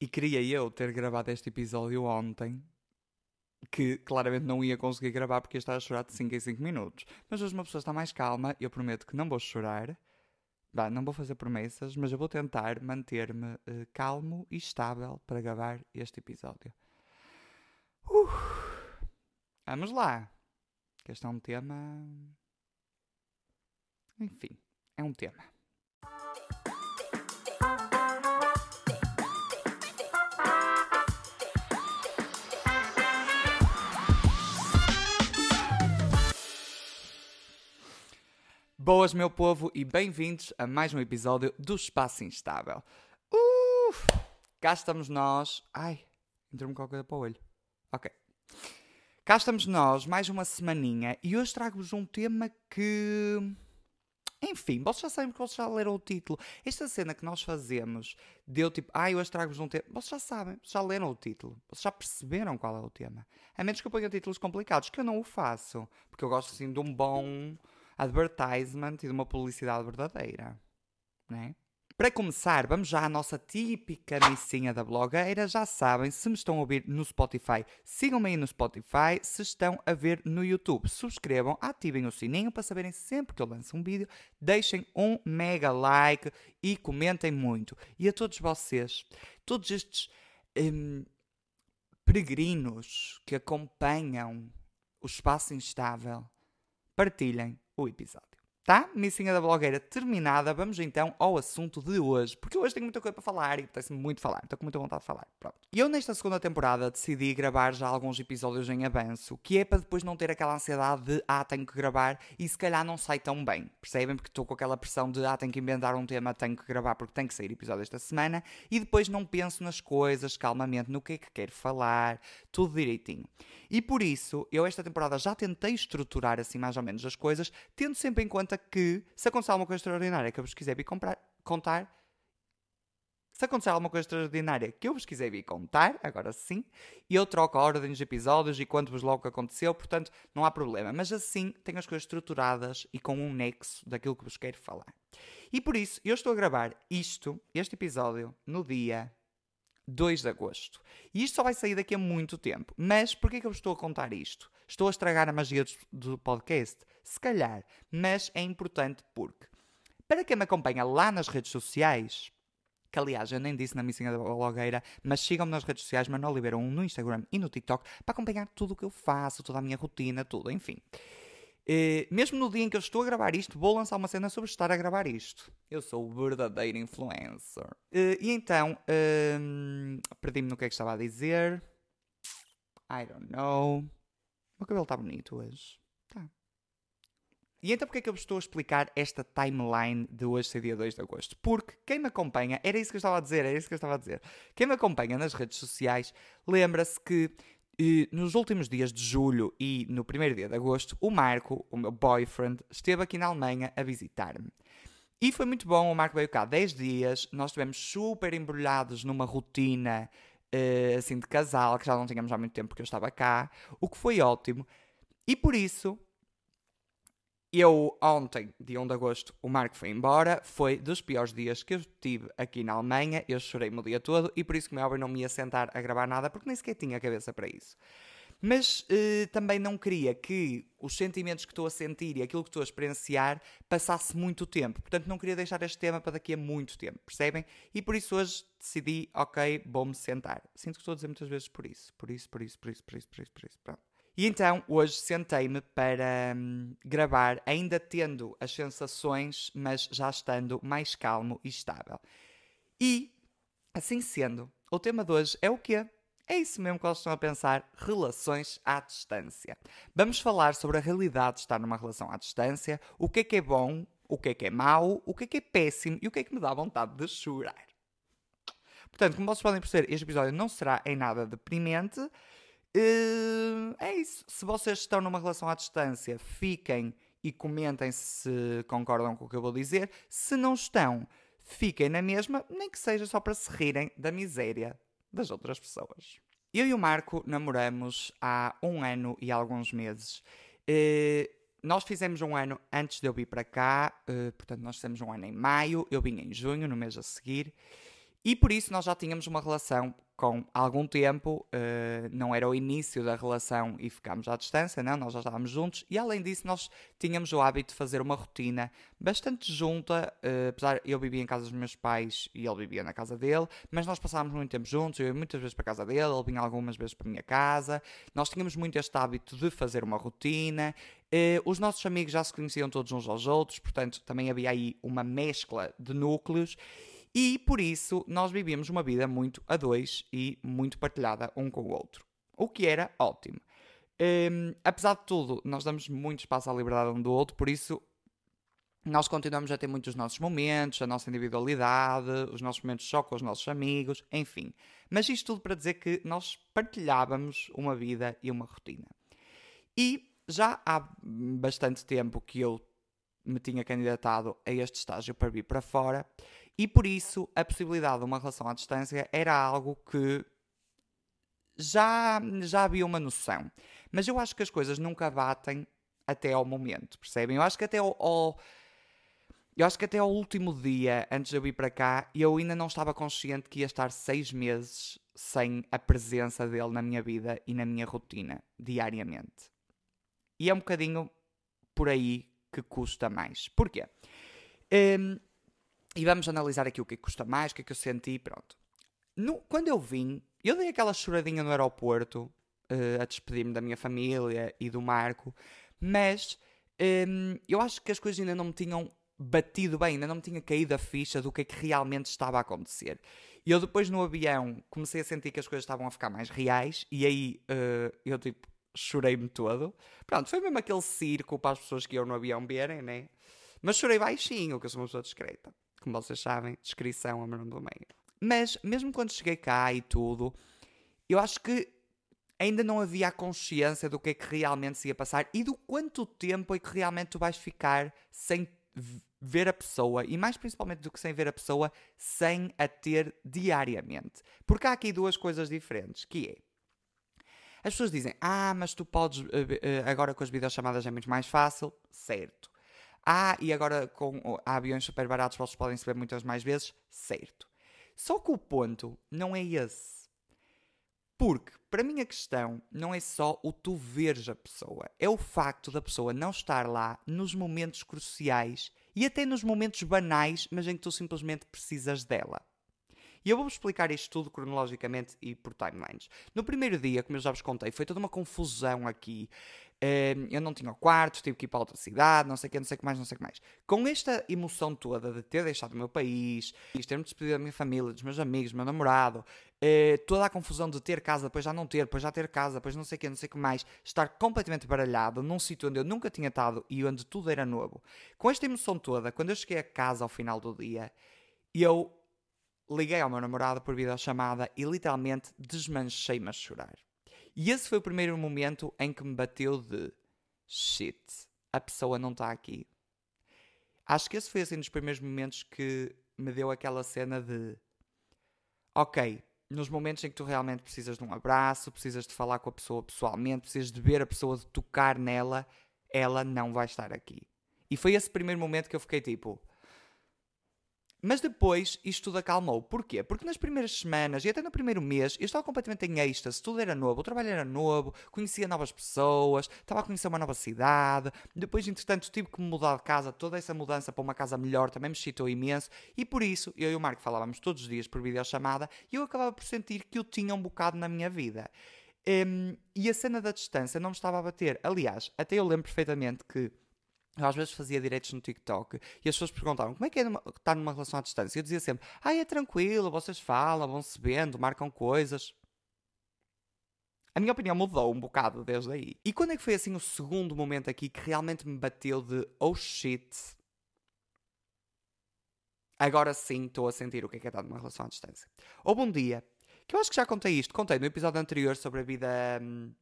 E queria eu ter gravado este episódio ontem, que claramente não ia conseguir gravar porque ia estar a chorar de 5 em 5 minutos. Mas hoje uma pessoa está mais calma, eu prometo que não vou chorar. Bah, não vou fazer promessas, mas eu vou tentar manter-me uh, calmo e estável para gravar este episódio. Uh, vamos lá. Que este é um tema. Enfim, é um tema. Boas, meu povo, e bem-vindos a mais um episódio do Espaço Instável. Uf, cá estamos nós. Ai, entrou-me qualquer coisa para o olho. Ok. Cá estamos nós, mais uma semaninha, e hoje trago-vos um tema que. Enfim, vocês já sabem porque vocês já leram o título. Esta cena que nós fazemos deu tipo, ai, ah, hoje trago-vos um tema. Vocês já sabem, vocês já leram o título. Vocês já perceberam qual é o tema. A menos que eu ponha títulos complicados, que eu não o faço. Porque eu gosto assim de um bom advertisement e de uma publicidade verdadeira. Né? Para começar, vamos já à nossa típica missinha da blogueira. Já sabem, se me estão a ouvir no Spotify, sigam-me aí no Spotify. Se estão a ver no YouTube, subscrevam, ativem o sininho para saberem sempre que eu lanço um vídeo. Deixem um mega like e comentem muito. E a todos vocês, todos estes hum, peregrinos que acompanham o espaço instável, partilhem o episódio. Tá? Missinha da blogueira terminada. Vamos então ao assunto de hoje. Porque hoje tenho muita coisa para falar e apetece-me muito falar. Estou com muita vontade de falar. Pronto. Eu, nesta segunda temporada, decidi gravar já alguns episódios em avanço, que é para depois não ter aquela ansiedade de ah, tenho que gravar e se calhar não sai tão bem. Percebem? Porque estou com aquela pressão de ah, tenho que inventar um tema, tenho que gravar porque tem que sair episódio esta semana e depois não penso nas coisas calmamente, no que é que quero falar, tudo direitinho. E por isso, eu esta temporada já tentei estruturar assim mais ou menos as coisas, tendo sempre em conta que se acontecer alguma coisa extraordinária que eu vos quiser vir comprar, contar, se acontecer alguma coisa extraordinária que eu vos quiser vir contar, agora sim, eu troco a ordem dos episódios e quanto-vos logo aconteceu, portanto não há problema. Mas assim tenho as coisas estruturadas e com um nexo daquilo que vos quero falar. E por isso eu estou a gravar isto, este episódio, no dia 2 de agosto. E isto só vai sair daqui a muito tempo. Mas porquê que eu estou a contar isto? Estou a estragar a magia do, podcast? Se calhar. Mas é importante porque, para quem me acompanha lá nas redes sociais, que aliás eu nem disse na missinha da blogueira, mas sigam-me nas redes sociais, Manuel Oliveira 1 no Instagram e no TikTok, para acompanhar tudo o que eu faço, toda a minha rotina, tudo, enfim. Uh, mesmo no dia em que eu estou a gravar isto, vou lançar uma cena sobre estar a gravar isto. Eu sou o verdadeiro influencer. Uh, e então, uh, perdi-me no que é que estava a dizer. I don't know. O meu cabelo está bonito hoje. Tá. E então, porque é que eu estou a explicar esta timeline de hoje ser dia 2 de agosto? Porque quem me acompanha, era isso que eu estava a dizer, era isso que eu estava a dizer. Quem me acompanha nas redes sociais lembra-se que nos últimos dias de julho e no primeiro dia de agosto, o Marco, o meu boyfriend, esteve aqui na Alemanha a visitar-me. E foi muito bom, o Marco veio cá 10 dias, nós estivemos super embrulhados numa rotina uh, assim de casal, que já não tínhamos há muito tempo porque eu estava cá, o que foi ótimo. E por isso, eu, ontem, dia 1 de agosto, o Marco foi embora. Foi dos piores dias que eu tive aqui na Alemanha. Eu chorei-me o dia todo e por isso, é óbvio, não me ia sentar a gravar nada porque nem sequer tinha cabeça para isso. Mas uh, também não queria que os sentimentos que estou a sentir e aquilo que estou a experienciar passasse muito tempo. Portanto, não queria deixar este tema para daqui a muito tempo, percebem? E por isso hoje decidi, ok, vou-me sentar. Sinto que estou a dizer muitas vezes por isso. Por isso, por isso, por isso, por isso, por isso, por isso. Pronto. E então hoje sentei-me para hum, gravar, ainda tendo as sensações, mas já estando mais calmo e estável. E, assim sendo, o tema de hoje é o quê? É isso mesmo que eles estão a pensar: relações à distância. Vamos falar sobre a realidade de estar numa relação à distância, o que é que é bom, o que é que é mau, o que é que é péssimo e o que é que me dá vontade de chorar. Portanto, como vocês podem perceber, este episódio não será em nada deprimente. Uh, é isso. Se vocês estão numa relação à distância, fiquem e comentem se concordam com o que eu vou dizer. Se não estão, fiquem na mesma, nem que seja só para se rirem da miséria das outras pessoas. Eu e o Marco namoramos há um ano e alguns meses. Uh, nós fizemos um ano antes de eu vir para cá, uh, portanto, nós fizemos um ano em maio, eu vim em junho, no mês a seguir. E por isso nós já tínhamos uma relação com algum tempo, uh, não era o início da relação e ficámos à distância, não, nós já estávamos juntos. E além disso nós tínhamos o hábito de fazer uma rotina bastante junta, uh, apesar eu vivia em casa dos meus pais e ele vivia na casa dele, mas nós passávamos muito tempo juntos, eu ia muitas vezes para a casa dele, ele vinha algumas vezes para a minha casa, nós tínhamos muito este hábito de fazer uma rotina, uh, os nossos amigos já se conheciam todos uns aos outros, portanto também havia aí uma mescla de núcleos e por isso nós vivíamos uma vida muito a dois e muito partilhada um com o outro. O que era ótimo. Um, apesar de tudo, nós damos muito espaço à liberdade um do outro, por isso nós continuamos a ter muitos nossos momentos, a nossa individualidade, os nossos momentos só com os nossos amigos, enfim. Mas isto tudo para dizer que nós partilhávamos uma vida e uma rotina. E já há bastante tempo que eu me tinha candidatado a este estágio para vir para fora e por isso a possibilidade de uma relação à distância era algo que já, já havia uma noção. Mas eu acho que as coisas nunca batem até ao momento, percebem? Eu acho que até ao, ao eu acho que até ao último dia, antes de eu vir para cá, eu ainda não estava consciente que ia estar seis meses sem a presença dele na minha vida e na minha rotina, diariamente. E é um bocadinho por aí que custa mais. Porquê? Um, e vamos analisar aqui o que, custa mais, o que é que eu senti, pronto. No, quando eu vim, eu dei aquela choradinha no aeroporto uh, a despedir-me da minha família e do Marco, mas um, eu acho que as coisas ainda não me tinham batido bem, ainda não me tinha caído a ficha do que é que realmente estava a acontecer. E eu depois no avião comecei a sentir que as coisas estavam a ficar mais reais e aí uh, eu tipo chorei-me todo. Pronto, foi mesmo aquele circo para as pessoas que iam no avião verem, né? Mas chorei baixinho, que eu sou uma pessoa discreta como vocês sabem, descrição a meu do meio. Mas, mesmo quando cheguei cá e tudo, eu acho que ainda não havia a consciência do que é que realmente se ia passar e do quanto tempo é que realmente tu vais ficar sem ver a pessoa e mais principalmente do que sem ver a pessoa, sem a ter diariamente. Porque há aqui duas coisas diferentes, que é as pessoas dizem, ah, mas tu podes, eh, eh, agora com as videochamadas é muito mais fácil, certo. Ah, e agora com há aviões super baratos vocês podem se muitas mais vezes? Certo. Só que o ponto não é esse. Porque, para mim, a questão não é só o tu veres a pessoa, é o facto da pessoa não estar lá nos momentos cruciais e até nos momentos banais, mas em que tu simplesmente precisas dela. E eu vou-vos explicar isto tudo cronologicamente e por timelines. No primeiro dia, como eu já vos contei, foi toda uma confusão aqui. Uh, eu não tinha quarto, tive que ir para outra cidade, não sei o que, não sei o que mais, não sei o que mais. Com esta emoção toda de ter deixado o meu país, de ter-me despedido da minha família, dos meus amigos, do meu namorado, uh, toda a confusão de ter casa, depois já não ter, depois já ter casa, depois não sei o que, não sei o que mais, estar completamente baralhado num sítio onde eu nunca tinha estado e onde tudo era novo. Com esta emoção toda, quando eu cheguei a casa ao final do dia, eu liguei ao meu namorado por videochamada e literalmente desmanchei-me a chorar. E esse foi o primeiro momento em que me bateu de shit, a pessoa não está aqui. Acho que esse foi assim dos primeiros momentos que me deu aquela cena de ok, nos momentos em que tu realmente precisas de um abraço, precisas de falar com a pessoa pessoalmente, precisas de ver a pessoa, de tocar nela, ela não vai estar aqui. E foi esse primeiro momento que eu fiquei tipo, mas depois isto tudo acalmou. Porquê? Porque nas primeiras semanas e até no primeiro mês eu estava completamente em êxtase, tudo era novo, o trabalho era novo, conhecia novas pessoas, estava a conhecer uma nova cidade. Depois, entretanto, tive que mudar de casa, toda essa mudança para uma casa melhor também me excitou imenso e por isso eu e o Marco falávamos todos os dias por videochamada e eu acabava por sentir que eu tinha um bocado na minha vida. Um, e a cena da distância não me estava a bater. Aliás, até eu lembro perfeitamente que eu às vezes fazia direitos no TikTok e as pessoas perguntavam como é que é numa, estar numa relação à distância. Eu dizia sempre: ah, é tranquilo, vocês falam, vão-se vendo, marcam coisas. A minha opinião mudou um bocado desde aí. E quando é que foi assim o segundo momento aqui que realmente me bateu de oh shit? Agora sim estou a sentir o que é que é estar numa relação à distância. Houve um dia que eu acho que já contei isto, contei no episódio anterior sobre a vida. Hum,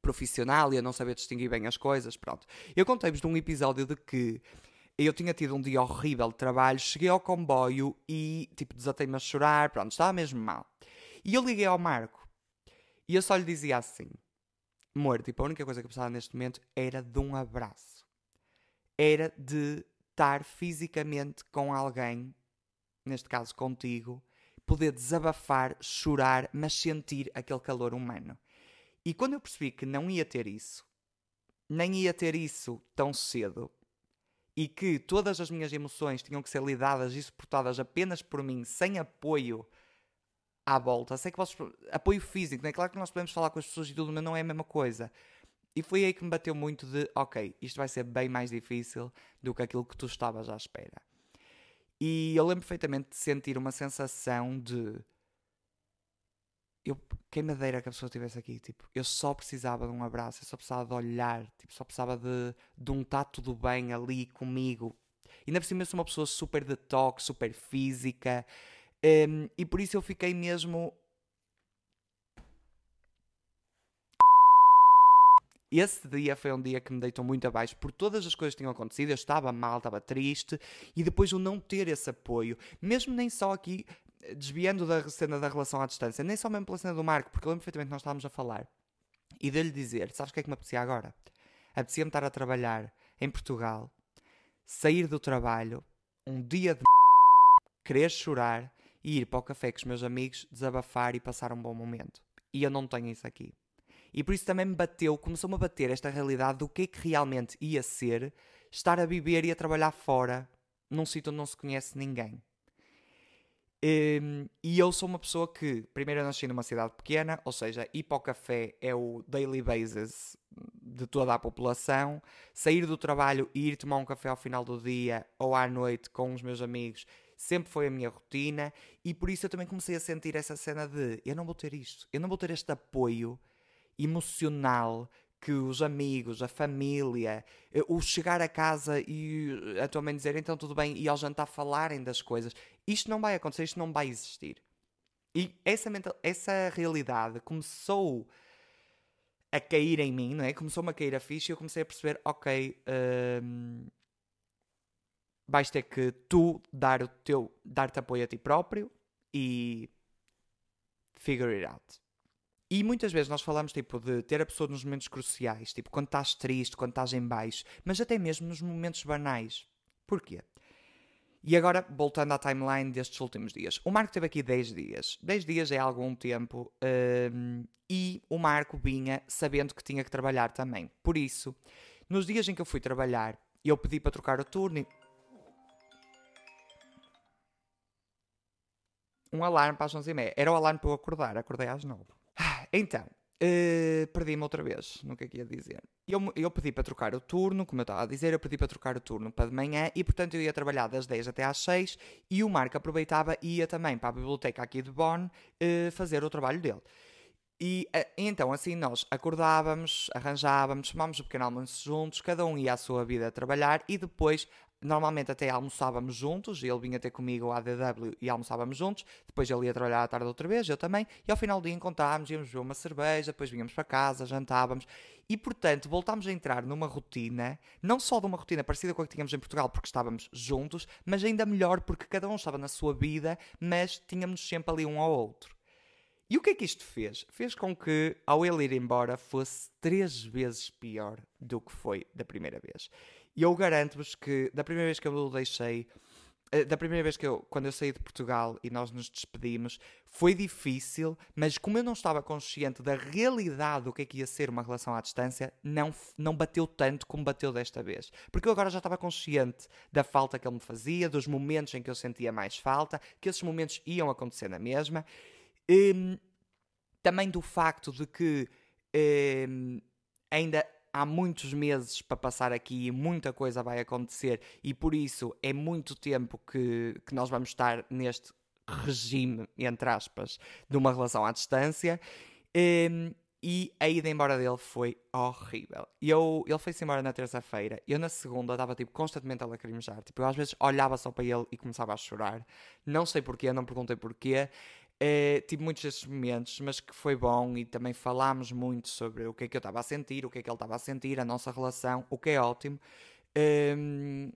profissional e a não saber distinguir bem as coisas, pronto. Eu contei-vos de um episódio de que eu tinha tido um dia horrível de trabalho, cheguei ao comboio e, tipo, desatei-me a chorar, pronto, estava mesmo mal. E eu liguei ao Marco e eu só lhe dizia assim: amor, tipo, a única coisa que eu precisava neste momento era de um abraço. Era de estar fisicamente com alguém, neste caso contigo, poder desabafar, chorar, mas sentir aquele calor humano. E quando eu percebi que não ia ter isso, nem ia ter isso tão cedo, e que todas as minhas emoções tinham que ser lidadas e suportadas apenas por mim, sem apoio à volta. Sei que vocês. Apoio físico, é? Claro que nós podemos falar com as pessoas e tudo, mas não é a mesma coisa. E foi aí que me bateu muito de, ok, isto vai ser bem mais difícil do que aquilo que tu estavas à espera. E eu lembro perfeitamente de sentir uma sensação de. Eu, quem me dera que a pessoa estivesse aqui, tipo, eu só precisava de um abraço, eu só precisava de olhar, tipo, só precisava de, de um tá tudo bem ali comigo. E ainda por cima eu sou uma pessoa super de toque, super física, um, e por isso eu fiquei mesmo esse dia foi um dia que me deitou muito abaixo por todas as coisas que tinham acontecido. Eu estava mal, estava triste e depois o não ter esse apoio, mesmo nem só aqui desviando da cena da relação à distância, nem só mesmo pela cena do Marco, porque eu lembro perfeitamente que nós estávamos a falar e dele dizer: Sabes o que é que me apetecia agora? Apetecia-me estar a trabalhar em Portugal, sair do trabalho, um dia de querer chorar e ir para o café com os meus amigos, desabafar e passar um bom momento. E eu não tenho isso aqui. E por isso também me bateu, começou-me a bater esta realidade do que é que realmente ia ser estar a viver e a trabalhar fora, num sítio onde não se conhece ninguém. Um, e eu sou uma pessoa que, primeiro, nasci numa cidade pequena, ou seja, ir para o café é o daily basis de toda a população. Sair do trabalho e ir tomar um café ao final do dia ou à noite com os meus amigos sempre foi a minha rotina. E por isso eu também comecei a sentir essa cena de eu não vou ter isto, eu não vou ter este apoio emocional que os amigos, a família, eh, o chegar a casa e a tua mãe dizer então tudo bem e ao jantar falarem das coisas, isto não vai acontecer, isto não vai existir. E essa, mental, essa realidade começou a cair em mim, não é? Começou-me a cair a ficha e eu comecei a perceber, ok, hum, vais ter que tu dar o teu, dar-te apoio a ti próprio e figure it out. E muitas vezes nós falamos tipo de ter a pessoa nos momentos cruciais, tipo quando estás triste, quando estás em baixo, mas até mesmo nos momentos banais. Porquê? E agora, voltando à timeline destes últimos dias. O Marco teve aqui 10 dias. 10 dias é algum tempo. Um, e o Marco vinha sabendo que tinha que trabalhar também. Por isso, nos dias em que eu fui trabalhar, eu pedi para trocar o turno. E... Um alarme para as 11h30. Era o alarme para eu acordar. Acordei às 9 então, uh, perdi-me outra vez no que é que ia dizer. Eu, eu pedi para trocar o turno, como eu estava a dizer, eu pedi para trocar o turno para de manhã e, portanto, eu ia trabalhar das 10 até às 6 e o Marco aproveitava e ia também para a biblioteca aqui de Bonn uh, fazer o trabalho dele. E uh, então, assim, nós acordávamos, arranjávamos, tomámos o pequeno almoço juntos, cada um ia à sua vida a trabalhar e depois Normalmente até almoçávamos juntos, ele vinha ter comigo à DW e almoçávamos juntos, depois ele ia trabalhar à tarde outra vez, eu também, e ao final do dia encontrávamos, íamos beber uma cerveja, depois vinhamos para casa, jantávamos, e portanto voltámos a entrar numa rotina, não só de uma rotina parecida com a que tínhamos em Portugal, porque estávamos juntos, mas ainda melhor porque cada um estava na sua vida, mas tínhamos sempre ali um ao outro. E o que é que isto fez? Fez com que, ao ele ir embora, fosse três vezes pior do que foi da primeira vez. E eu garanto-vos que da primeira vez que eu o deixei, eh, da primeira vez que eu, quando eu saí de Portugal e nós nos despedimos, foi difícil, mas como eu não estava consciente da realidade do que é que ia ser uma relação à distância, não, não bateu tanto como bateu desta vez. Porque eu agora já estava consciente da falta que ele me fazia, dos momentos em que eu sentia mais falta, que esses momentos iam acontecer na mesma. Um, também do facto de que um, ainda há muitos meses para passar aqui e muita coisa vai acontecer e por isso é muito tempo que, que nós vamos estar neste regime, entre aspas, de uma relação à distância. Um, e a ida embora dele foi horrível. Eu, ele foi-se embora na terça-feira. Eu na segunda estava tipo, constantemente a lacrimejar. Tipo, eu às vezes olhava só para ele e começava a chorar. Não sei porquê, não perguntei porquê. Uh, tive muitos desses momentos, mas que foi bom e também falámos muito sobre o que é que eu estava a sentir, o que é que ele estava a sentir, a nossa relação, o que é ótimo. Um, ehm,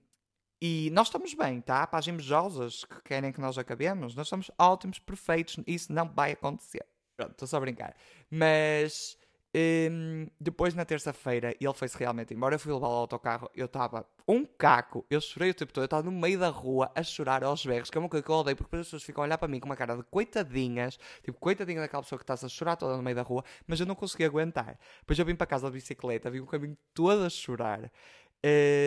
e nós estamos bem, tá? Para as invejosas que querem que nós acabemos, nós estamos ótimos, perfeitos, isso não vai acontecer. Pronto, estou só a brincar. Mas Um, depois, na terça-feira, ele foi-se realmente embora. Eu fui levá-lo ao autocarro. Eu estava um caco. Eu chorei o tempo todo. Eu estava no meio da rua a chorar aos berros, que é uma coisa que eu odeio, porque as pessoas ficam a olhar para mim com uma cara de coitadinhas, tipo, coitadinha daquela pessoa que está a chorar toda no meio da rua, mas eu não consegui aguentar. Depois eu vim para casa de bicicleta, vim o caminho todo a chorar.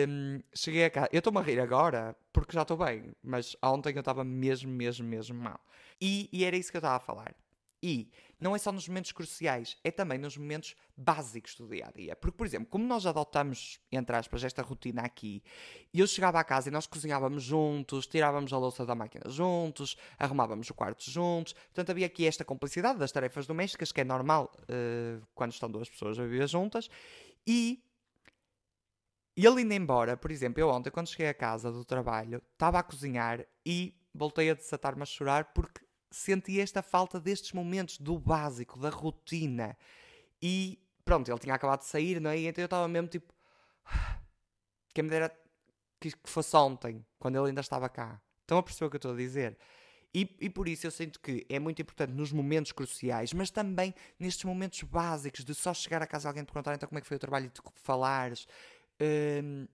Um, cheguei a casa. Eu estou-me a rir agora porque já estou bem, mas ontem eu estava mesmo, mesmo, mesmo mal. E, e era isso que eu estava a falar. E não é só nos momentos cruciais, é também nos momentos básicos do dia a dia. Porque, por exemplo, como nós adotamos, entre aspas, esta rotina aqui, eu chegava à casa e nós cozinhávamos juntos, tirávamos a louça da máquina juntos, arrumávamos o quarto juntos, portanto havia aqui esta complicidade das tarefas domésticas, que é normal uh, quando estão duas pessoas a viver juntas, e ele indo embora, por exemplo, eu ontem, quando cheguei a casa do trabalho, estava a cozinhar e voltei a desatar-me a chorar porque senti esta falta destes momentos do básico, da rotina. E pronto, ele tinha acabado de sair, não é? Então eu estava mesmo tipo. Quem me dera que fosse ontem, quando ele ainda estava cá. Estão a perceber o que eu estou a dizer? E, e, por isso eu sinto que é muito importante nos momentos cruciais, mas também nestes momentos básicos de só chegar a casa alguém te perguntar então como é que foi o trabalho e tu falares. Um,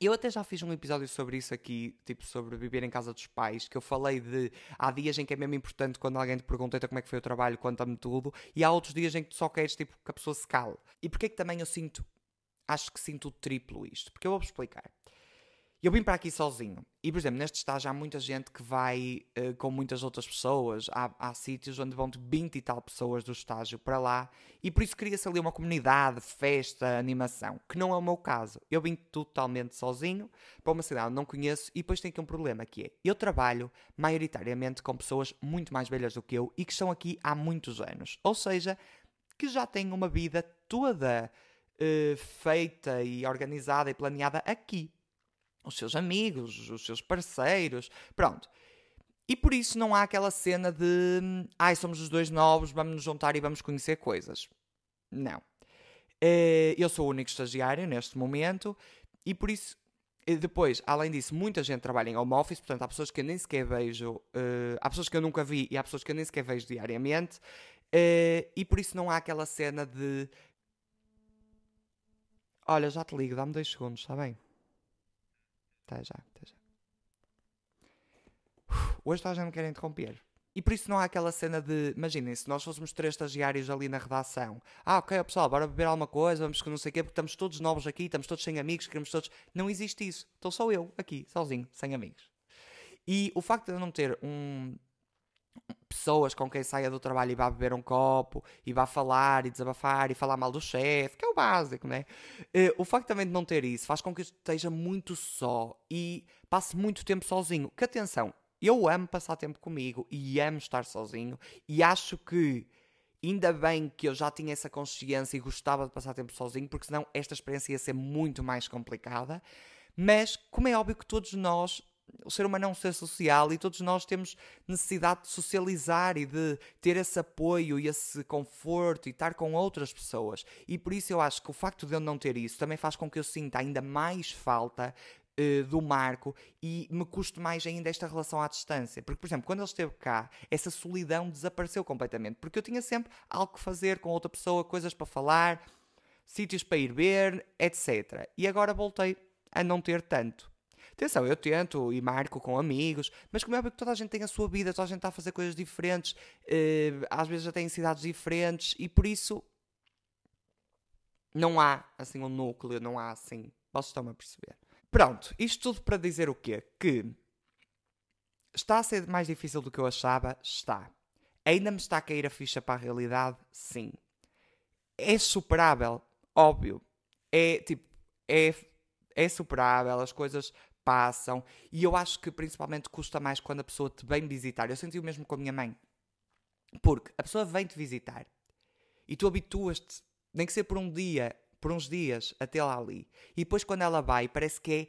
eu até já fiz um episódio sobre isso aqui, tipo sobre viver em casa dos pais, que eu falei de há dias em que é mesmo importante quando alguém te pergunta então, como é que foi o trabalho, conta-me tudo, e há outros dias em que tu só queres tipo que a pessoa se cale. E porquê que também eu sinto, acho que sinto o triplo isto? Porque eu vou-vos explicar. Eu vim para aqui sozinho. E, por exemplo, neste estágio há muita gente que vai uh, com muitas outras pessoas. Há, há sítios onde vão de 20 e tal pessoas do estágio para lá. E por isso cria-se ali uma comunidade, festa, animação. Que não é o meu caso. Eu vim totalmente sozinho para uma cidade onde não conheço. E depois tem aqui um problema que é: eu trabalho maioritariamente com pessoas muito mais velhas do que eu e que estão aqui há muitos anos. Ou seja, que já têm uma vida toda uh, feita e organizada e planeada aqui os seus amigos, os seus parceiros, pronto. E por isso não há aquela cena de ai, somos os dois novos, vamos nos juntar e vamos conhecer coisas. Não. Eh, eu sou o único estagiário neste momento e por isso, depois, além disso, muita gente trabalha em home office, portanto há pessoas que eu nem sequer vejo, uh, há pessoas que eu nunca vi e há pessoas que eu nem sequer vejo diariamente e por isso não há aquela cena de olha, já te ligo, dá-me dois segundos, está bem? Até já, até já. Hoje a gente me quer interromper. E por isso não há aquela cena de, imaginem, se nós fôssemos três estagiários ali na redação, ah, ok, pessoal, bora beber alguma coisa, vamos que não sei o quê, porque estamos todos novos aqui, estamos todos sem amigos, queremos todos. Não existe isso. Estou só eu aqui, sozinho, sem amigos. E o facto de eu não ter um, pessoas com quem saia do trabalho e vá beber um copo e vá falar e desabafar e falar mal do chefe, que é o básico, né? Uh, o facto também de não ter isso faz com que eu esteja muito só e passe muito tempo sozinho. Que atenção, eu amo passar tempo comigo e amo estar sozinho e acho que ainda bem que eu já tinha essa consciência e gostava de passar tempo sozinho, porque senão esta experiência ia ser muito mais complicada. Mas, como é óbvio que todos nós o ser humano é um ser social e todos nós temos necessidade de socializar e de ter esse apoio e esse conforto e estar com outras pessoas. E por isso eu acho que o facto de eu não ter isso também faz com que eu sinta ainda mais falta uh, do Marco e me custe mais ainda esta relação à distância. Porque, por exemplo, quando ele esteve cá, essa solidão desapareceu completamente. Porque eu tinha sempre algo que fazer com outra pessoa, coisas para falar, sítios para ir ver, etc. E agora voltei a não ter tanto. Atenção, eu tento e marco com amigos, mas como é que toda a gente tem a sua vida, toda a gente está a fazer coisas diferentes, uh, às vezes já tem cidades diferentes e por isso não há assim um núcleo, não há assim. Vocês estão a perceber. Pronto, isto tudo para dizer o quê? Que está a ser mais difícil do que eu achava? Está. Ainda me está a cair a ficha para a realidade? Sim. É superável? Óbvio. É tipo, é, é superável, as coisas passam. E eu acho que principalmente custa mais quando a pessoa te vem visitar. Eu senti o mesmo com a minha mãe. Porque a pessoa vem te visitar e tu habituas-te, nem que seja por um dia, por uns dias, até lá ali. E depois quando ela vai, parece que é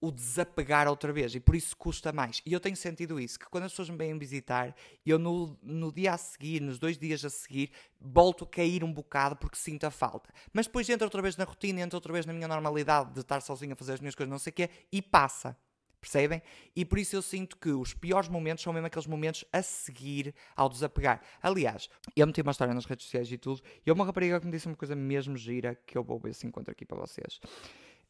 o desapegar outra vez e por isso custa mais. E eu tenho sentido isso, que quando as pessoas me vêm visitar, eu no, no dia a seguir, nos dois dias a seguir, volto a cair um bocado porque sinto a falta. Mas depois entro outra vez na rotina, entro outra vez na minha normalidade de estar sozinho a fazer as minhas coisas, não sei o quê, e passa. Percebem? E por isso eu sinto que os piores momentos são mesmo aqueles momentos a seguir ao desapegar. Aliás, eu meti uma história nas redes sociais e tudo, e uma rapariga que me disse uma coisa mesmo gira que eu vou ver se encontro aqui para vocês.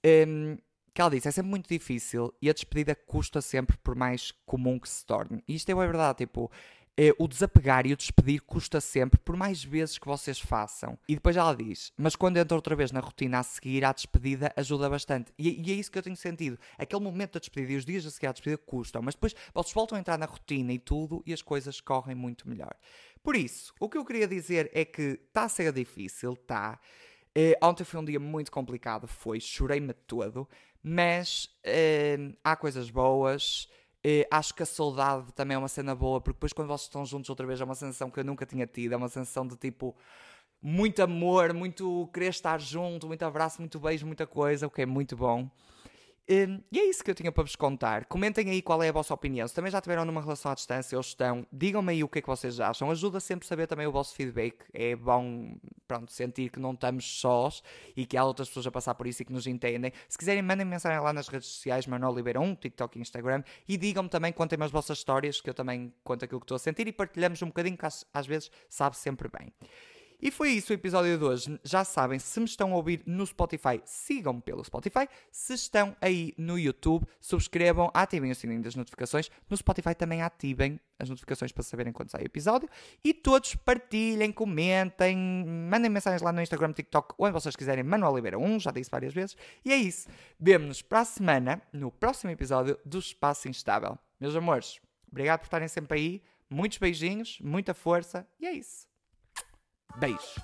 Um, que ela disse, é sempre muito difícil e a despedida custa sempre por mais comum que se torne. E isto é verdade, tipo, é, o desapegar e o despedir custa sempre, por mais vezes que vocês façam. E depois ela diz, mas quando entra outra vez na rotina a seguir, a despedida ajuda bastante. E, e, é isso que eu tenho sentido. Aquele momento da despedida e os dias a seguir à despedida custam, mas depois vocês voltam a entrar na rotina e tudo e as coisas correm muito melhor. Por isso, o que eu queria dizer é que está a ser difícil, está. Uh, ontem foi um dia muito complicado, foi, chorei-me todo, mas uh, há coisas boas. Uh, acho que a saudade também é uma cena boa, porque depois quando vocês estão juntos outra vez é uma sensação que eu nunca tinha tido, é uma sensação de tipo muito amor, muito querer estar junto, muito abraço, muito beijo, muita coisa, o que é muito bom. Um, e é isso que eu tinha para vos contar. Comentem aí qual é a vossa opinião. Se também já tiveram numa relação à distância ou estão, digam-me aí o que é que vocês acham. Ajuda sempre a saber também o vosso feedback. É bom, pronto, sentir que não estamos sós e que há outras pessoas a passar por isso e que nos entendem. Se quiserem, mandem mensagem lá nas redes sociais, Manuel Oliveira 1, TikTok e Instagram. E digam-me também, contem-me as vossas histórias, que eu também conto aquilo que estou a sentir e partilhamos um bocadinho, que às, às vezes sabe sempre bem. E foi isso o episódio de hoje. Já sabem, se me estão a ouvir no Spotify, sigam-me pelo Spotify. Se estão aí no YouTube, subscrevam, ativem o sininho das notificações. No Spotify também ativem as notificações para saberem quando sai o episódio. E todos partilhem, comentem, mandem mensagens lá no Instagram, TikTok, onde vocês quiserem. Manuel Oliveira 1, já disse várias vezes. E é isso. Vemo-nos para a semana, no próximo episódio do Espaço Instável. Meus amores, obrigado por estarem sempre aí. Muitos beijinhos, muita força. E é isso. Beijo.